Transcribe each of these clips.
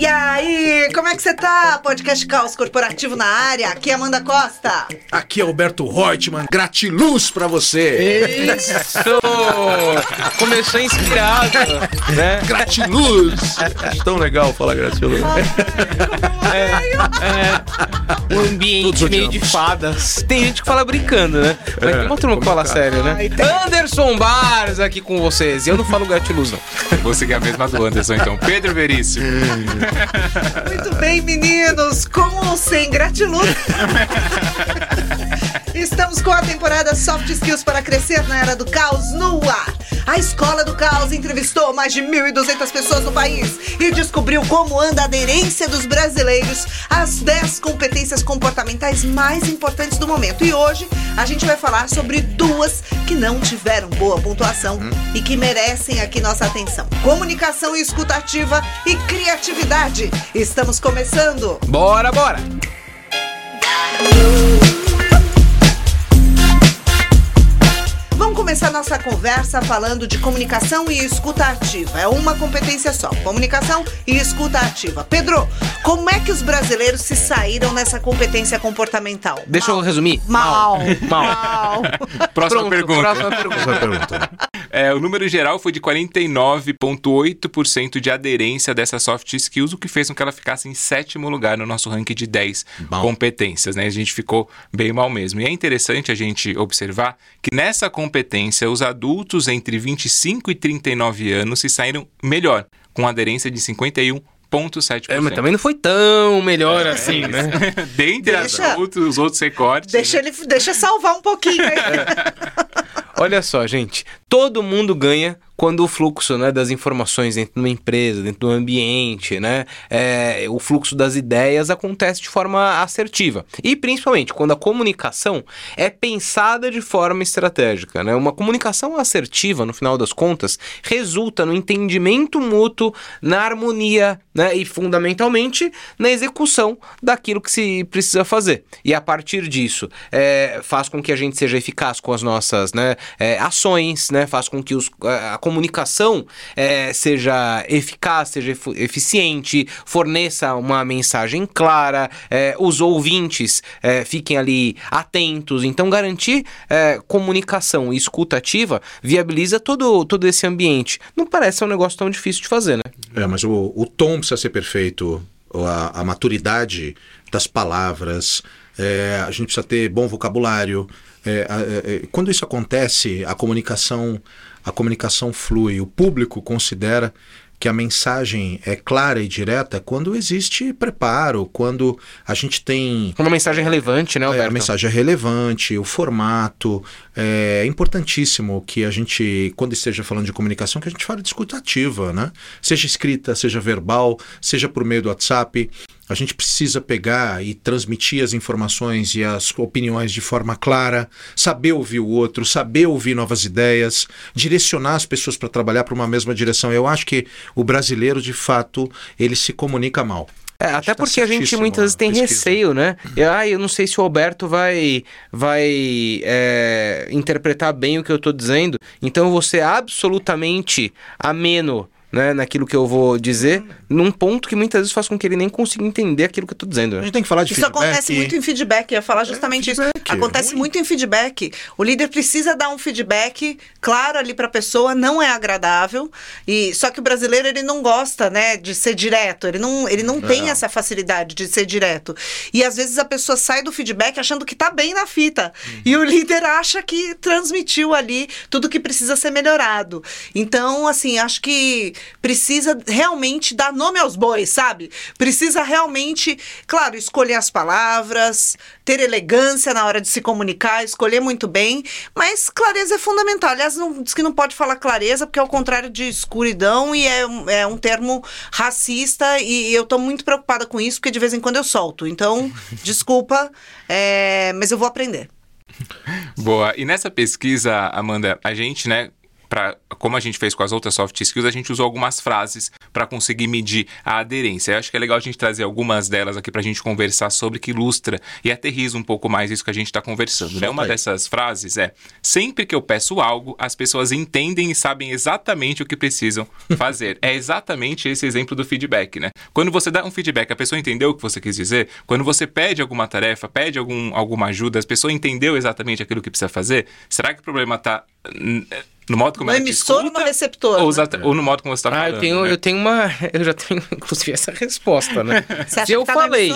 E como é que você tá? Podcast Caos Corporativo na área. Aqui é Amanda Costa. Aqui é Alberto Reutemann. Gratiluz pra você. Isso! Começou inspirado, né? Gratiluz. Tão legal falar gratiluz. É, um ambiente meio de fadas. Tem gente que fala brincando, né? Mas tem uma turma que fala sério, né? Anderson Bars aqui com vocês. E eu não falo gratiluz, não. Vou seguir a mesma do Anderson, então. Pedro Veríssimo. Muito bem, meninos. Com ou sem gratiluz. Estamos com a temporada Soft Skills para Crescer na Era do Caos no ar. A Escola do Caos entrevistou mais de 1.200 pessoas no país e descobriu como anda a aderência dos brasileiros às 10 competências comportamentais mais importantes do momento. E hoje a gente vai falar sobre duas que não tiveram boa pontuação e que merecem aqui nossa atenção: comunicação escutativa e criatividade. Estamos começando. Bora, bora! Começar nossa conversa falando de comunicação e escuta ativa. É uma competência só, comunicação e escuta ativa. Pedro, como é que os brasileiros se saíram nessa competência comportamental? Deixa eu resumir. Mal. Mal. Mal. Próxima Pronto, pergunta. Próxima pergunta. Pergunta. É, o número geral foi de 49,8% de aderência dessas soft skills, o que fez com que ela ficasse em sétimo lugar no nosso ranking de 10 Mal. competências, né? A gente ficou bem mal mesmo. E é interessante a gente observar que nessa competência, os adultos entre 25 e 39 anos se saíram melhor, com aderência de 51,7%. É, mas também não foi tão melhor assim, né? Dentre Deixa- outros, os outros recortes. Deixa ele, deixa salvar um pouquinho aí. Olha só, gente. Todo mundo ganha quando o fluxo né, das informações dentro de uma empresa, dentro do ambiente, né, é, o fluxo das ideias acontece de forma assertiva. E principalmente quando a comunicação é pensada de forma estratégica. Né? Uma comunicação assertiva, no final das contas, resulta no entendimento mútuo, na harmonia né, e fundamentalmente na execução daquilo que se precisa fazer. E a partir disso, é, faz com que a gente seja eficaz com as nossas né, é, ações, né, faz com que os, a comunicação é, seja eficaz, seja eficiente, forneça uma mensagem clara, é, os ouvintes é, fiquem ali atentos. Então, garantir é, comunicação e escuta ativa viabiliza todo, todo esse ambiente. Não parece um negócio tão difícil de fazer, né? É, mas o, o tom precisa ser perfeito, a, a maturidade das palavras, é, a gente precisa ter bom vocabulário. É, é, é, quando isso acontece, a comunicação, a comunicação flui. O público considera que a mensagem é clara e direta quando existe preparo, quando a gente tem Uma mensagem relevante, né, é, Alberto? a mensagem é relevante, o formato. É importantíssimo que a gente, quando esteja falando de comunicação, que a gente fale de escuta ativa, né? Seja escrita, seja verbal, seja por meio do WhatsApp. A gente precisa pegar e transmitir as informações e as opiniões de forma clara, saber ouvir o outro, saber ouvir novas ideias, direcionar as pessoas para trabalhar para uma mesma direção. Eu acho que o brasileiro, de fato, ele se comunica mal. É, até tá porque a gente muitas vezes tem pesquisa. receio, né? E, ah, eu não sei se o Alberto vai, vai é, interpretar bem o que eu tô dizendo, então eu vou ser absolutamente ameno né, naquilo que eu vou dizer, num ponto que muitas vezes faz com que ele nem consiga entender aquilo que eu tô dizendo. A Né? gente tem que falar de Isso feedback. acontece muito em feedback, eu ia falar justamente isso. feedback, Acontece muito em feedback. O líder precisa dar um feedback claro ali para a pessoa, não é agradável. E só que o brasileiro ele não gosta, né, de ser direto. Ele não, ele não tem essa facilidade de ser direto. E às vezes a pessoa sai do feedback achando que tá bem na fita. E o líder acha que transmitiu ali tudo que precisa ser melhorado. Então, assim, acho que precisa realmente dar nome aos bois, sabe? Precisa realmente, claro, escolher as palavras, ter elegância na hora de se comunicar, escolher muito bem, mas clareza é fundamental. Aliás, não, diz que não pode falar clareza, porque é o contrário de escuridão e é, um- é um termo racista e eu tô muito preocupada com isso, porque de vez em quando eu solto. Então, desculpa, é, mas eu vou aprender. Boa. E nessa pesquisa, Amanda, a gente, né, para como a gente fez com as outras soft skills, a gente usou algumas frases para conseguir medir a aderência. Eu acho que é legal a gente trazer algumas delas aqui para a gente conversar sobre que ilustra e aterriza um pouco mais isso que a gente está conversando. Né? Uma dessas frases é: sempre que eu peço algo, as pessoas entendem e sabem exatamente o que precisam fazer. é exatamente esse exemplo do feedback, né? Quando você dá um feedback, a pessoa entendeu o que você quis dizer. Quando você pede alguma tarefa, pede algum, alguma ajuda, a pessoa entendeu exatamente aquilo que precisa fazer. Será que o problema está no modo como No ela emissor ou no escuta, receptor, Ou, né? ou no modo como você está Ah, falando. eu tenho, né? eu tenho uma. Eu já tenho, inclusive, essa resposta, né? Você acha Se eu que tá no falei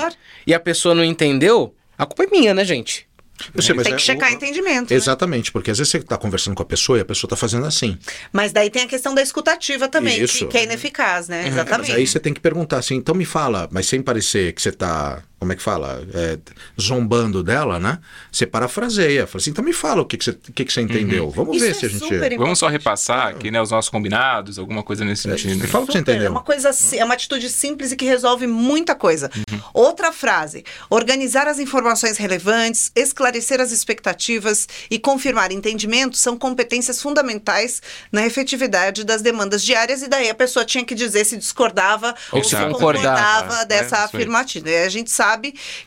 e a pessoa não entendeu, a culpa é minha, né, gente? Eu sei, mas Tem é que checar o- entendimento. né? Exatamente, porque às vezes você está conversando com a pessoa e a pessoa está fazendo assim. Mas daí tem a questão da escutativa também, que, Isso. que é ineficaz, né? Mas Exatamente. aí você tem que perguntar assim, então me fala, mas sem parecer que você está, como é que fala, É, zombando dela, né? Você parafraseia, fala assim, então me fala o que, que, você, o que, que você entendeu. Vamos Isso ver é se a gente... super Vamos só repassar aqui, né, os nossos combinados, alguma coisa nesse sentido. Me fala o que você entendeu. É uma coisa, é uma atitude simples e que resolve muita coisa. Uhum. Outra frase: organizar as informações relevantes, esclarecer as expectativas e confirmar entendimentos são competências fundamentais na efetividade das demandas diárias. E daí a pessoa tinha que dizer se discordava ou, Ou se concordava, concordava, né? dessa afirmativa. E a gente sabe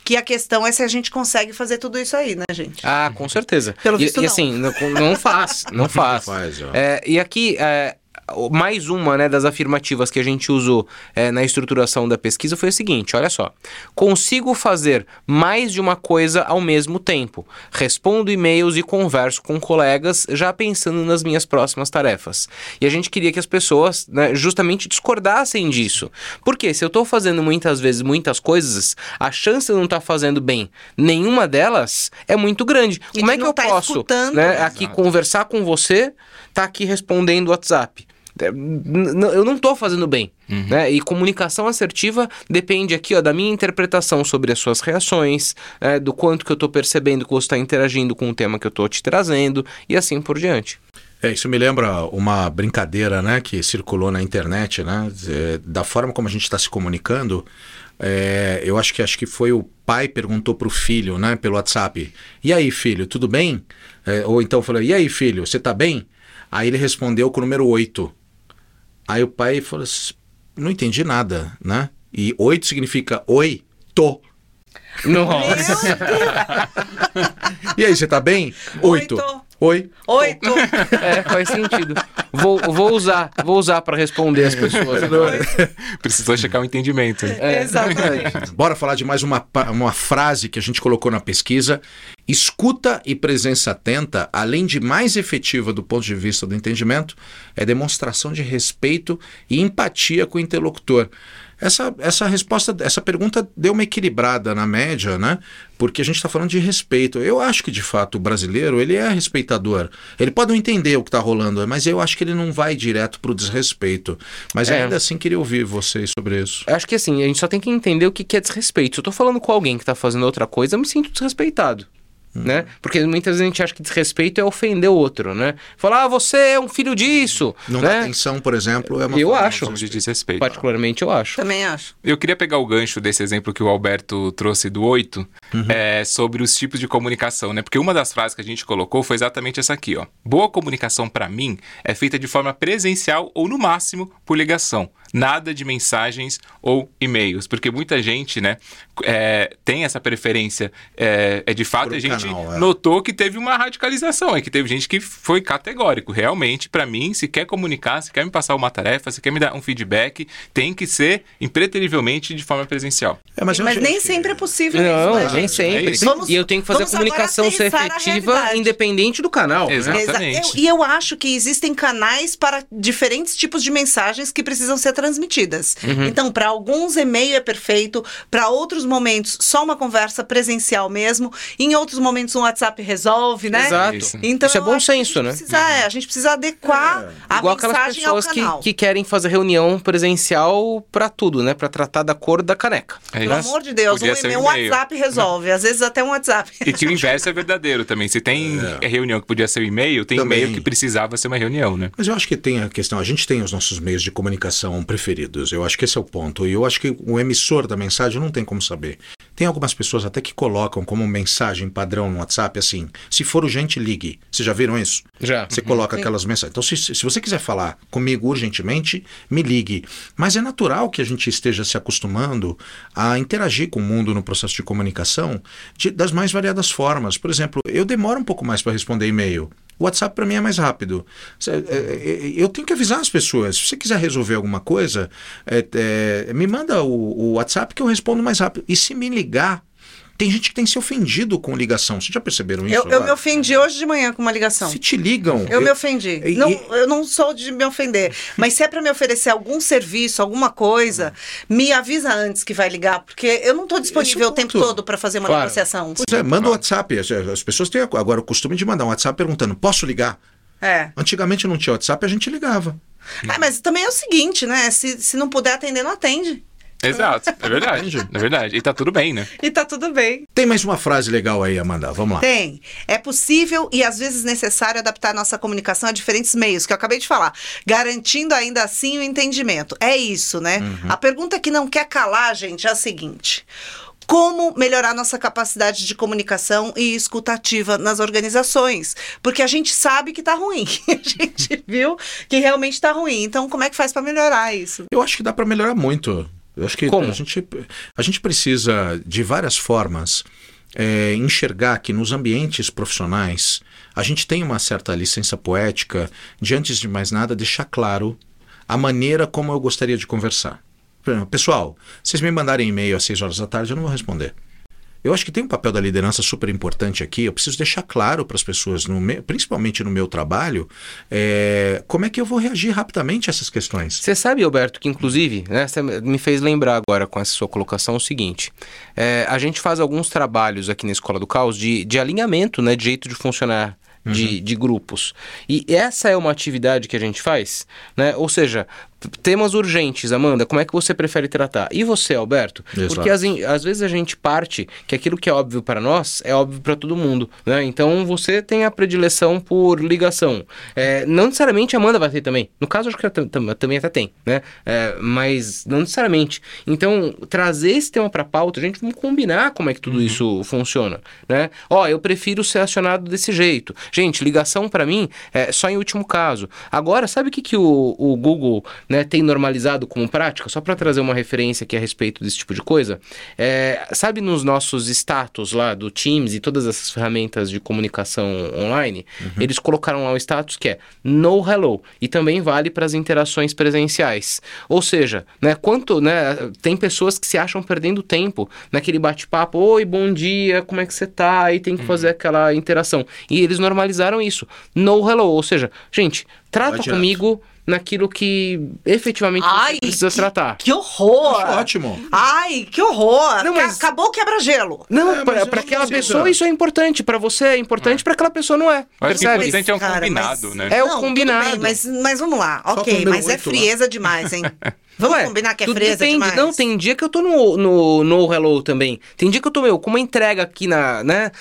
que a questão é se a gente consegue fazer tudo isso aí, né, gente? Ah, com certeza. Pelo e, visto, e não. assim, não, não faz, não faz. faz, ó. É, e aqui, é, mais uma né, das afirmativas que a gente usou é, na estruturação da pesquisa foi a seguinte: olha só. Consigo fazer mais de uma coisa ao mesmo tempo. Respondo e-mails e converso com colegas já pensando nas minhas próximas tarefas. E a gente queria que as pessoas né, justamente discordassem disso. Porque se eu estou fazendo muitas vezes muitas coisas, a chance de não estar fazendo bem nenhuma delas é muito grande. E Como é que eu tá posso né, aqui conversar com você, tá aqui respondendo o WhatsApp? É, Eu não estou fazendo bem. Né? E comunicação assertiva depende aqui ó, da minha interpretação sobre as suas reações, né, do quanto que eu estou percebendo que você está interagindo com o tema que eu estou te trazendo e assim por diante. É, isso me lembra uma brincadeira, né, que circulou na internet, né, é, da forma como a gente está se comunicando. é, eu acho que acho que foi o pai perguntou para o filho, né, pelo WhatsApp. E aí, filho, tudo bem? É, ou então falou: E aí, filho, você tá bem? Aí ele respondeu com o número 8. Aí o pai falou: assim, Não entendi nada, né? E 8 significa oi, tô. Nossa! E aí, você tá bem? Oito. Oito. Oi. Oito. é, faz sentido. Vou, vou usar, vou usar para responder as pessoas. Precisou checar o entendimento. É, Exatamente. Bora falar de mais uma, uma frase que a gente colocou na pesquisa. Escuta e presença atenta, além de mais efetiva do ponto de vista do entendimento, é demonstração de respeito e empatia com o interlocutor. Essa, essa resposta, essa pergunta deu uma equilibrada na média, né? Porque a gente está falando de respeito. Eu acho que, de fato, o brasileiro, ele é respeitador. Ele pode não entender o que está rolando, mas eu acho que ele não vai direto para o desrespeito. Mas É. ainda assim, queria ouvir vocês sobre isso. Acho que assim, a gente só tem que entender o que é desrespeito. Se eu tô falando com alguém que tá fazendo outra coisa, eu me sinto desrespeitado. Né? Porque muitas vezes a gente acha que desrespeito é ofender o outro, né? Falar, ah, você é um filho disso. Não dá né? atenção, por exemplo, é uma Eu forma acho. De desrespeito. Particularmente eu acho. Também acho. Eu queria pegar o gancho desse exemplo que o Alberto trouxe do 8, é, sobre os tipos de comunicação, né? Porque uma das frases que a gente colocou foi exatamente essa aqui, ó. Boa comunicação, para mim, é feita de forma presencial ou, no máximo, por ligação. Nada de mensagens ou e-mails. Porque muita gente, né, é, tem essa preferência. É, é de fato, Por um a gente é. notou que teve uma radicalização. É que teve gente que foi categórico. Realmente, para mim, se quer comunicar, se quer me passar uma tarefa, se quer me dar um feedback, tem que ser impreterivelmente de forma presencial. É, mas Mas, nem que- sempre é possível Não, isso, né, nem gente? sempre. É. Vamos- e eu tenho que fazer a comunicação ser efetiva, independente do canal. né? Exatamente. eu- E eu acho que existem canais para diferentes tipos de mensagens que precisam ser transmitidas. Uhum. Então, para alguns, e-mail é perfeito, para outros momentos, só uma conversa presencial mesmo, em outros momentos, um WhatsApp resolve, né? Exato. Isso. Então, Isso é bom senso, né? Precisa, é, a gente precisa adequar a Igual aquelas pessoas que, canal. que querem fazer reunião presencial pra tudo, né? Pra tratar da cor da caneca. É Pelo amor de Deus, um, Podia ser e-mail, um. WhatsApp resolve. Às vezes até um WhatsApp. E que o inverso é verdadeiro também. Se tem reunião que podia ser o e-mail, tem Também. e-mail que precisava ser uma reunião, né? Mas eu acho que tem a questão, a gente tem os nossos meios de comunicação preferidos. Eu acho que esse é o ponto. E eu acho que o emissor da mensagem não tem como saber. Tem algumas pessoas até que colocam como mensagem padrão no WhatsApp assim: se for urgente, ligue. Vocês já viram isso? Já. Você coloca aquelas mensagens. Então, se, se você quiser falar comigo urgentemente, me ligue. Mas é natural que a gente esteja se acostumando a interagir com o mundo no processo de comunicação de- das mais variadas formas. Por exemplo, eu demoro um pouco mais para responder e-mail. O WhatsApp para mim é mais rápido. Cê- é, é, Eu tenho que avisar as pessoas. Se você quiser resolver alguma coisa, é, é, me manda o, o WhatsApp que eu respondo mais rápido. E se me ligar, tem gente que tem se ofendido com ligação. Vocês já perceberam isso? Eu, eu me ofendi hoje de manhã com uma ligação. Se te ligam. Eu me ofendi. E- Não, eu não sou de me ofender. Mas se é para me oferecer algum serviço, alguma coisa, me avisa antes que vai ligar, porque eu não estou disponível é o o tempo todo para fazer uma Claro. negociação. Pois é, manda o WhatsApp. As, as pessoas têm agora o costume de mandar um WhatsApp perguntando: posso ligar? É. Antigamente não tinha WhatsApp, a gente ligava. Ah, mas também é o seguinte, né? Se, se não puder atender, não atende. Exato, é verdade. É verdade. E tá tudo bem, né? E tá tudo bem. Tem mais uma frase legal aí, Amanda. Vamos lá. Tem. É possível e às vezes necessário adaptar nossa comunicação a diferentes meios, que eu acabei de falar, garantindo ainda assim o entendimento. É isso, né? A pergunta que não quer calar, gente, é a seguinte. Como melhorar nossa capacidade de comunicação e escutativa nas organizações? Porque a gente sabe que tá ruim. A gente viu que realmente tá ruim. Então, como é que faz para melhorar isso? Eu acho que dá para melhorar muito. Eu acho que Como? a gente, a gente precisa, de várias formas, é, enxergar que nos ambientes profissionais a gente tem uma certa licença poética de, antes de mais nada, deixar claro a maneira como eu gostaria de conversar. Pessoal, vocês me mandarem e-mail às 6 horas da tarde, eu não vou responder. Eu acho que tem um papel da liderança super importante aqui. Eu preciso deixar claro para as pessoas, no me- principalmente no meu trabalho, é, como é que eu vou reagir rapidamente a essas questões. Você sabe, Alberto, que inclusive, né, você me fez lembrar agora com essa sua colocação o seguinte: é, a gente faz alguns trabalhos aqui na Escola do Caos de, de alinhamento, né, de jeito de funcionar. De, de grupos. E essa é uma atividade que a gente faz, né? Ou seja, temas urgentes, Amanda, como é que você prefere tratar? E você, Alberto? Exato. Porque às, às vezes a gente parte que aquilo que é óbvio para nós é óbvio para todo mundo, né? Então você tem a predileção por ligação. É, não necessariamente a Amanda vai ter também. No caso, acho que ela tam- tam- também até tem, né? É, mas não necessariamente. Então, trazer esse tema para pauta, a gente vamos combinar como é que tudo isso funciona, né? Ó, eu prefiro ser acionado desse jeito. Gente, ligação para mim é só em último caso. Agora, sabe o que, que o, o Google né, tem normalizado como prática? Só para trazer uma referência aqui a respeito desse tipo de coisa. É, sabe nos nossos status lá do Teams e todas essas ferramentas de comunicação online, eles colocaram lá um status que é no hello e também vale para as interações presenciais. Ou seja, né, quanto, né, tem pessoas que se acham perdendo tempo naquele bate-papo, oi, bom dia, como é que você tá? Aí tem que fazer aquela interação. E eles normalizaram isso. No hello, ou seja, gente, trata comigo naquilo que efetivamente Ai, você precisa que- tratar. Que horror! Acho ótimo. Ai, que horror! Não, mas- Acabou o quebra-gelo. Não, É, pra mas pra não aquela precisa. pessoa isso é importante, pra você é importante, pra aquela pessoa não é. Acho que o Percebe? importante é um Cara, combinado, mas- né? É o Não, combinado. bem, mas, mas vamos lá, o ok, mas é oito lá. frieza demais, hein? Vamos Ué, combinar que é tudo frieza depende. demais? Não, tem dia que eu tô no, no, no Hello também. Tem dia que eu tô, meu, com uma entrega aqui na, né?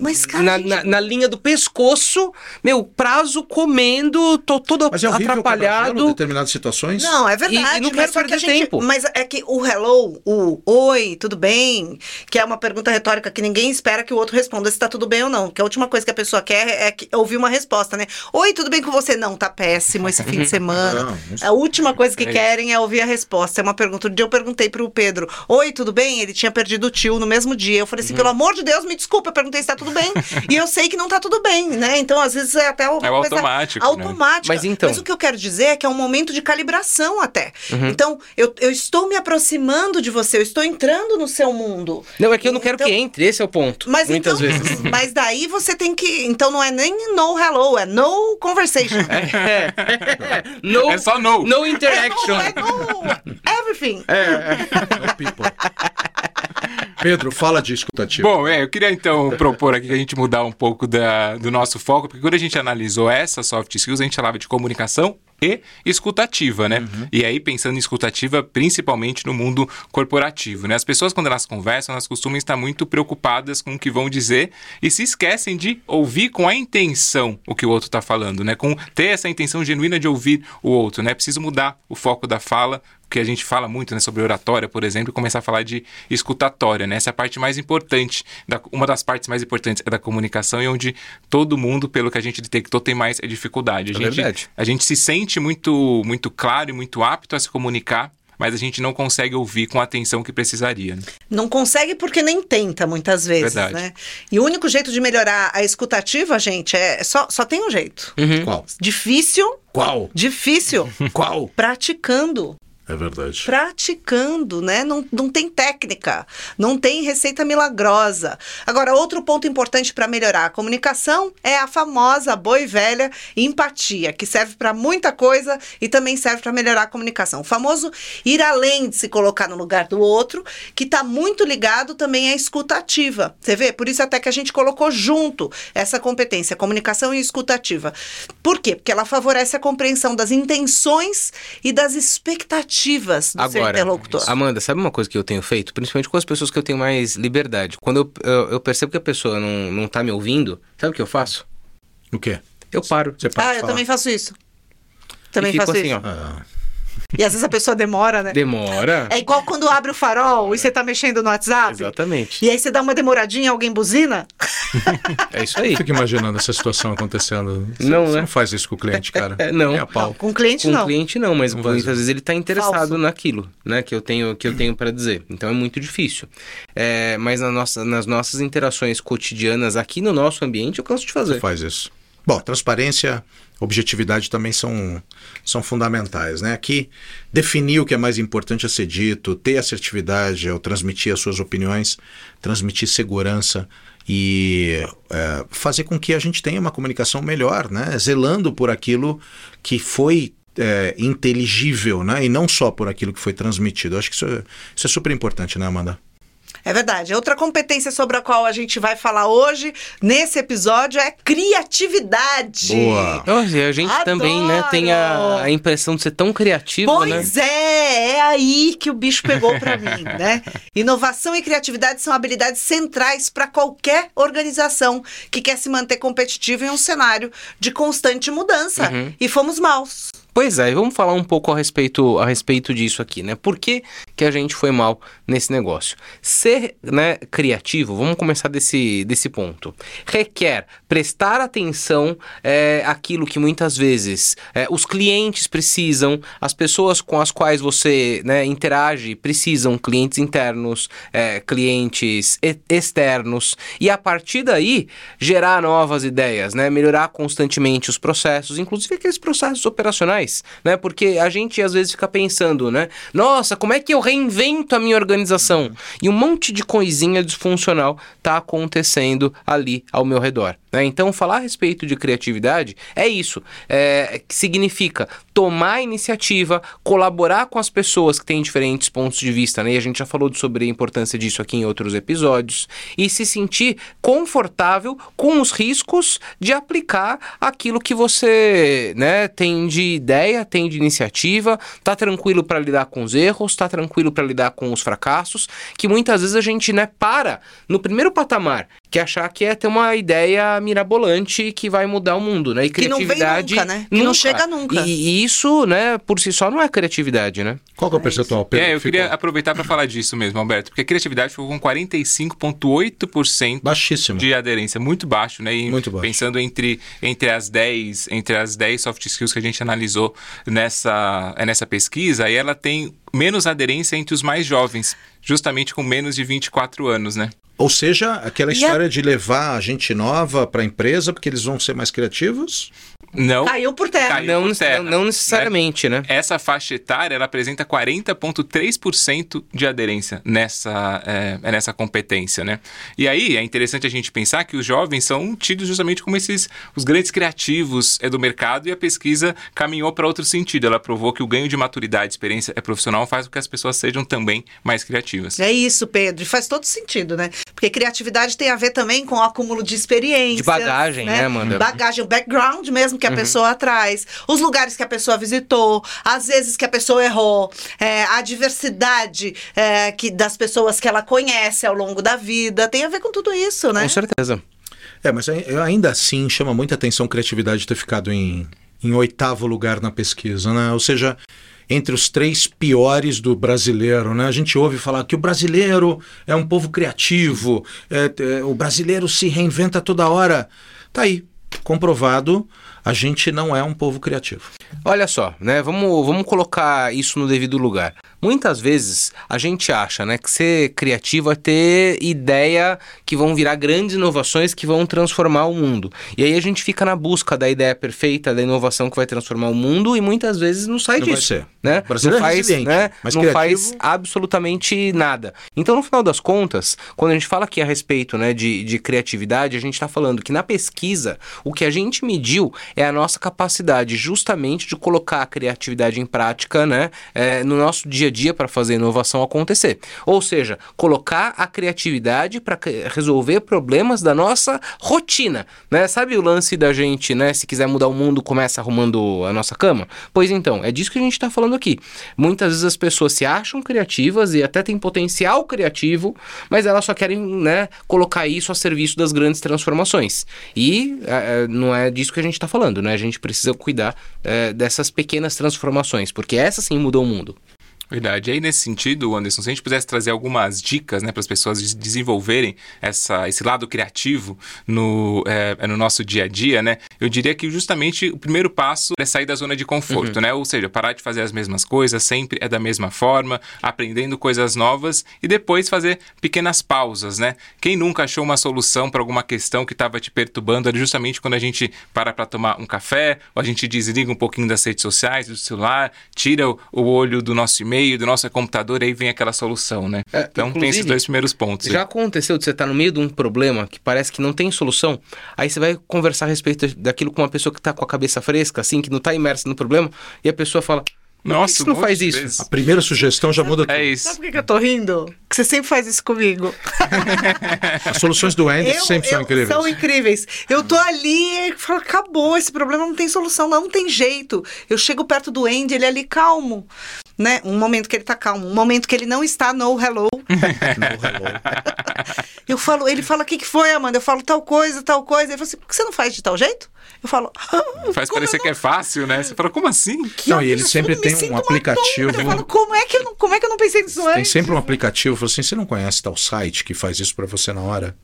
Mas, cara, na, gente- na, na linha do pescoço, meu, prazo comendo, tô todo Mas é gelo em atrapalhado. determinadas situações. Não, é verdade. E- e não quero só que a perder gente- tempo. Mas é que o hello, o oi, tudo bem, que é uma pergunta retórica que ninguém espera que o outro responda se tá tudo bem ou não. Porque a última coisa que a pessoa quer é que- ouvir uma resposta, né? Oi, tudo bem com você? Não, tá péssimo esse fim de semana. Não, isso- A última coisa que É querem é ouvir a resposta. É uma pergunta. Um dia eu perguntei pro Pedro: Oi, tudo bem? Ele tinha perdido o tio no mesmo dia. Eu falei assim: pelo amor de Deus, me desculpa. Eu perguntei se tá tudo bem. e eu sei que não tá tudo bem, né? Então, às vezes, é até uma É o coisa automático, né? Mas então- Mas o que eu quero dizer é que é um momento de calibração até. Então, eu, eu estou me aproximando de você, eu estou entrando no seu mundo. Não, é que eu não quero Então- que entre, esse é o ponto. Mas muitas então, vezes. mas daí você tem que. Então não é nem no hello, é no conversation. É. no, É só no. no interaction. É no everything. É o people. Pedro, fala de escutativo. Bom, é, eu queria então propor aqui que a gente mudar um pouco da, do nosso foco, porque quando a gente analisou essa soft skills, a gente falava de comunicação e escutativa, né? E aí pensando em escutativa principalmente no mundo corporativo, né? As pessoas quando elas conversam, elas costumam estar muito preocupadas com o que vão dizer e se esquecem de ouvir com a intenção o que o outro está falando, né? Com ter essa intenção genuína de ouvir o outro, né? Preciso mudar o foco da fala que a gente fala muito né, sobre oratória, por exemplo, e começar a falar de escutatória, né? Essa é a parte mais importante, da, uma das partes mais importantes é da comunicação e onde todo mundo, pelo que a gente detectou, tem mais dificuldade. A, É gente, verdade. a gente se sente muito, muito claro e muito apto a se comunicar, mas a gente não consegue ouvir com a atenção que precisaria. né? Não consegue porque nem tenta, muitas vezes, Verdade. né? E o único jeito de melhorar a escutativa, gente, é só, só tem um jeito. Uhum. Qual? Difícil, Qual? difícil. Qual? Praticando. É verdade. praticando, né? Não, não tem técnica, não tem receita milagrosa. Agora, outro ponto importante para melhorar a comunicação é a famosa boa e velha empatia, que serve para muita coisa e também serve para melhorar a comunicação. O famoso ir além de se colocar no lugar do outro, que está muito ligado também à escuta ativa. Você vê? Por isso até que a gente colocou junto essa competência, comunicação e escuta ativa. Por quê? Porque ela favorece a compreensão das intenções e das expectativas do seu Agora, interlocutor. Amanda, sabe uma coisa que eu tenho feito? Principalmente com as pessoas que eu tenho mais liberdade. Quando eu, eu, eu percebo que a pessoa não, não tá me ouvindo, sabe o que eu faço? O quê? Eu paro. Você pode Ah, eu falar? também faço isso. Também e fico faço assim, isso. ó. Ah, E às vezes a pessoa demora, né? Demora. É igual quando abre o farol e você tá mexendo no WhatsApp. Exatamente. E aí você dá uma demoradinha e alguém buzina. É isso aí. eu fico imaginando essa situação acontecendo. Você, Não, você né? não faz isso com o cliente, cara. É, não. É a pau. Com o cliente, Com o não. cliente não, mas Não muitas vezes ele está interessado Falso. naquilo, né, que eu tenho que eu tenho para dizer. Então é muito difícil. É, mas na nossa, nas nossas interações cotidianas aqui no nosso ambiente eu canso de fazer. Você faz isso. Bom, transparência, objetividade também são, são fundamentais, né? Aqui, definir o que é mais importante a ser dito, ter assertividade ao transmitir as suas opiniões, transmitir segurança e é, fazer com que a gente tenha uma comunicação melhor, né? Zelando por aquilo que foi é, inteligível, né? E não só por aquilo que foi transmitido. Acho que isso é, isso é super importante, né, Amanda? É verdade. Outra competência sobre a qual a gente vai falar hoje, nesse episódio, é criatividade. Boa. E a gente Adoro! também, né, tem a, a impressão de ser tão criativo, né? Pois é, é aí que o bicho pegou pra mim, né? Inovação e criatividade são habilidades centrais para qualquer organização que quer se manter competitiva em um cenário de constante mudança. Uhum. E fomos maus. Pois é, e vamos falar um pouco a respeito, a respeito disso aqui, né? Por que, que a gente foi mal nesse negócio? Ser né, criativo, vamos começar desse, desse ponto, requer prestar atenção é, àquilo que muitas vezes é, os clientes precisam, as pessoas com as quais você né, interage precisam, clientes internos, é, clientes externos, e a partir daí gerar novas ideias, né? Melhorar constantemente os processos, inclusive aqueles processos operacionais, né? Porque a gente às vezes fica pensando, né? Nossa, como é que eu reinvento a minha organização? E um monte de coisinha disfuncional tá acontecendo ali ao meu redor. Né? Então, falar a respeito de criatividade é isso. É, que significa tomar iniciativa, colaborar com as pessoas que têm diferentes pontos de vista, né? E a gente já falou sobre a importância disso aqui em outros episódios, e se sentir confortável com os riscos de aplicar aquilo que você né, tem de ideia, tem de iniciativa, tá tranquilo para lidar com os erros, tá tranquilo para lidar com os fracassos, que muitas vezes a gente né, para no primeiro patamar, que é achar que é ter uma ideia mirabolante que vai mudar o mundo, né? E Que não vem criatividade nunca, né? Que não chega nunca. E, e isso, né, por si só não é criatividade, né? Qual que é o percentual? Pedro, é, eu ficou? queria aproveitar para falar disso mesmo, Alberto, porque a criatividade ficou com 45,8% Baixíssimo. de aderência, muito baixo, né? E Muito baixo. Pensando entre, entre as 10, entre as 10 soft skills que a gente analisou nessa, é, nessa pesquisa, aí ela tem menos aderência entre os mais jovens, justamente com menos de 24 anos, né? Ou seja, aquela E a- história de levar a gente nova para a empresa porque eles vão ser mais criativos? Não. Caiu por terra. Caiu Não, por terra, não necessariamente, né? Essa faixa etária ela apresenta 40,3% de aderência nessa, é, é nessa competência, né? E aí é interessante a gente pensar que os jovens são tidos justamente como esses os grandes criativos é, do mercado e a pesquisa caminhou para outro sentido. Ela provou que o ganho de maturidade, experiência é profissional faz com que as pessoas sejam também mais criativas. É isso, Pedro. E faz todo sentido, né? Porque criatividade tem a ver também com o acúmulo de experiência. De bagagem, né, Amanda? Bagagem, o background mesmo que a pessoa traz, os lugares que a pessoa visitou, às vezes que a pessoa errou, é, a diversidade é, que, das pessoas que ela conhece ao longo da vida. Tem a ver com tudo isso, né? Com certeza. É, mas ai- ainda assim chama muita atenção a criatividade ter ficado em, em oitavo lugar na pesquisa, né? Ou seja, entre os três piores do brasileiro, né? A gente ouve falar que o brasileiro é um povo criativo, é, é, o brasileiro se reinventa toda hora. Tá aí, comprovado, a gente não é um povo criativo. Olha só, né? Vamos, vamos colocar isso no devido lugar. Muitas vezes a gente acha, né, que ser criativo é ter ideia que vão virar grandes inovações que vão transformar o mundo. E aí a gente fica na busca da ideia perfeita, da inovação que vai transformar o mundo e muitas vezes não sai Não vai disso, ser. né? Não é faz, né? mas não criativo- faz absolutamente nada. Então, no final das contas, quando a gente fala aqui a respeito né, de, de criatividade, a gente está falando que na pesquisa, o que a gente mediu é a nossa capacidade justamente de colocar a criatividade em prática né, é, no nosso dia a dia para fazer a inovação acontecer. Ou seja, colocar a criatividade para resolver problemas da nossa rotina. Né? Sabe o lance da gente, né? Se quiser mudar o mundo, começa arrumando a nossa cama? Pois então, é disso que a gente está falando aqui. Muitas vezes as pessoas se acham criativas e até têm potencial criativo, mas elas só querem né, colocar isso a serviço das grandes transformações. E é, é, não é disso que a gente está falando, né? A gente precisa cuidar é, dessas pequenas transformações, porque essas sim mudam o mundo. Verdade. E aí, nesse sentido, Anderson, se a gente pudesse trazer algumas dicas né, para as pessoas des- desenvolverem essa, esse lado criativo no, é, no nosso dia a dia, né? Eu diria que justamente o primeiro passo é sair da zona de conforto, né? Ou seja, parar de fazer as mesmas coisas, sempre é da mesma forma, aprendendo coisas novas e depois fazer pequenas pausas, né? Quem nunca achou uma solução para alguma questão que estava te perturbando era justamente quando a gente para para tomar um café, ou a gente desliga um pouquinho das redes sociais, do celular, tira o, o olho do nosso e-mail, do nosso computador, aí vem aquela solução, né? É, então tem esses dois primeiros pontos. aí. Já aconteceu de você estar no meio de um problema que parece que não tem solução, aí você vai conversar a respeito daquilo com uma pessoa que está com a cabeça fresca, assim, que não está imersa no problema, e a pessoa fala: "Por que Nossa, você um não faz isso? vezes. A primeira sugestão já muda tudo. É isso. Sabe por que eu tô rindo? Que você sempre faz isso comigo. As soluções do Andy Eu- sempre são eu- incríveis. São incríveis. Eu tô ali e falo, acabou, esse problema não tem solução, não tem jeito. Eu chego perto do Andy, ele é ali calmo. Né? Um momento que ele tá calmo, um momento que ele não está no hello. Eu falo, ele fala, o que, que foi, Amanda? Eu falo tal coisa, tal coisa. Ele fala assim, por que você não faz de tal jeito? Eu falo, ah, Faz parecer eu que é fácil, né? Você fala, como assim? que Não, e ele sempre tem um aplicativo-. Eu falo, como é que eu não, como é que eu não pensei nisso Tem antes? sempre um aplicativo, fala assim, você não conhece tal site que faz isso pra você na hora?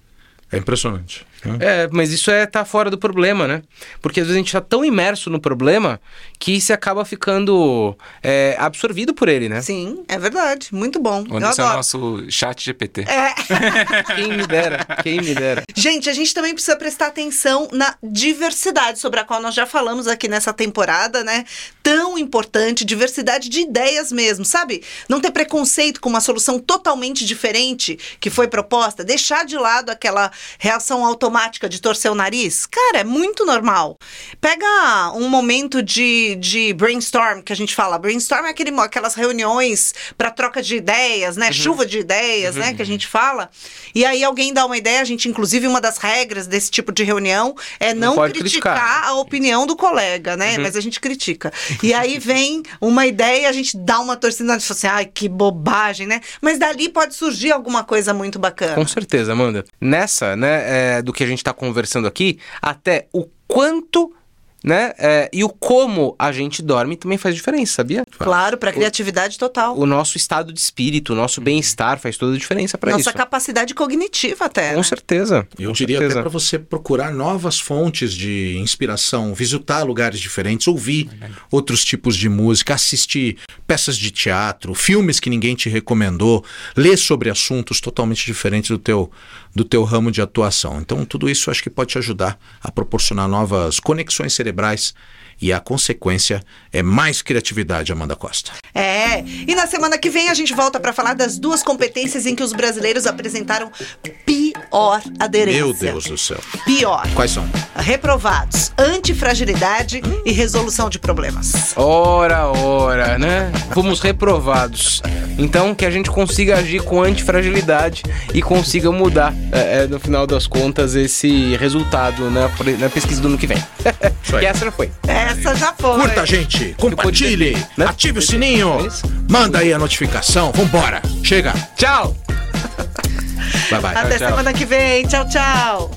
É impressionante. né? É, mas isso é tá fora do problema, né? Porque às vezes a gente tá tão imerso no problema que se acaba ficando é, absorvido por ele, né? Sim, é verdade. Muito bom. O eu Anderson é o nosso chat GPT. É. Quem me dera, quem me dera. Gente, a gente também precisa prestar atenção na diversidade, sobre a qual nós já falamos aqui nessa temporada, né? Tão importante, diversidade de ideias mesmo, sabe? Não ter preconceito com uma solução totalmente diferente que foi proposta, deixar de lado aquela reação automática de torcer o nariz. Cara, é muito normal. Pega um momento de, de brainstorm, que a gente fala. Brainstorm é aquele, aquelas reuniões para troca de ideias, né? Chuva de ideias, né? Que a gente fala. E aí alguém dá uma ideia, a gente, inclusive, uma das regras desse tipo de reunião é Não não, criticar, criticar. a opinião do colega, né? Mas a gente critica. E aí vem uma ideia, a gente dá uma torcida e fala assim, ai, que bobagem, né? Mas dali pode surgir alguma coisa muito bacana. Com certeza, Amanda. Nessa, né, é, do que a gente tá conversando aqui, até o quanto, né, é, e o como a gente dorme também faz diferença, sabia? Claro, para criatividade total. O nosso estado de espírito, o nosso bem-estar faz toda a diferença para Nossa isso. capacidade cognitiva até. Com né? certeza. Eu com diria certeza. até para você procurar novas fontes de inspiração, visitar lugares diferentes, ouvir outros tipos de música, assistir peças de teatro, filmes que ninguém te recomendou, ler sobre assuntos totalmente diferentes do teu, do teu ramo de atuação. Então, tudo isso acho que pode te ajudar a proporcionar novas conexões cerebrais Petrobras e a consequência é mais criatividade, Amanda Costa. É. E na semana que vem a gente volta para falar das duas competências em que os brasileiros apresentaram pior aderência. Meu Deus do céu. Pior. Quais são? Reprovados. Antifragilidade e resolução de problemas. Ora, ora, né? Fomos reprovados. Então, que a gente consiga agir com antifragilidade e consiga mudar, é, é, no final das contas, esse resultado na, na pesquisa do ano que vem. Que essa já foi. Essa já foi. Curta a gente, compartilhe, né? ative o sininho, É isso. manda aí a notificação, vambora, chega, Tchau! bye bye. Até tchau. semana que vem. Tchau, tchau.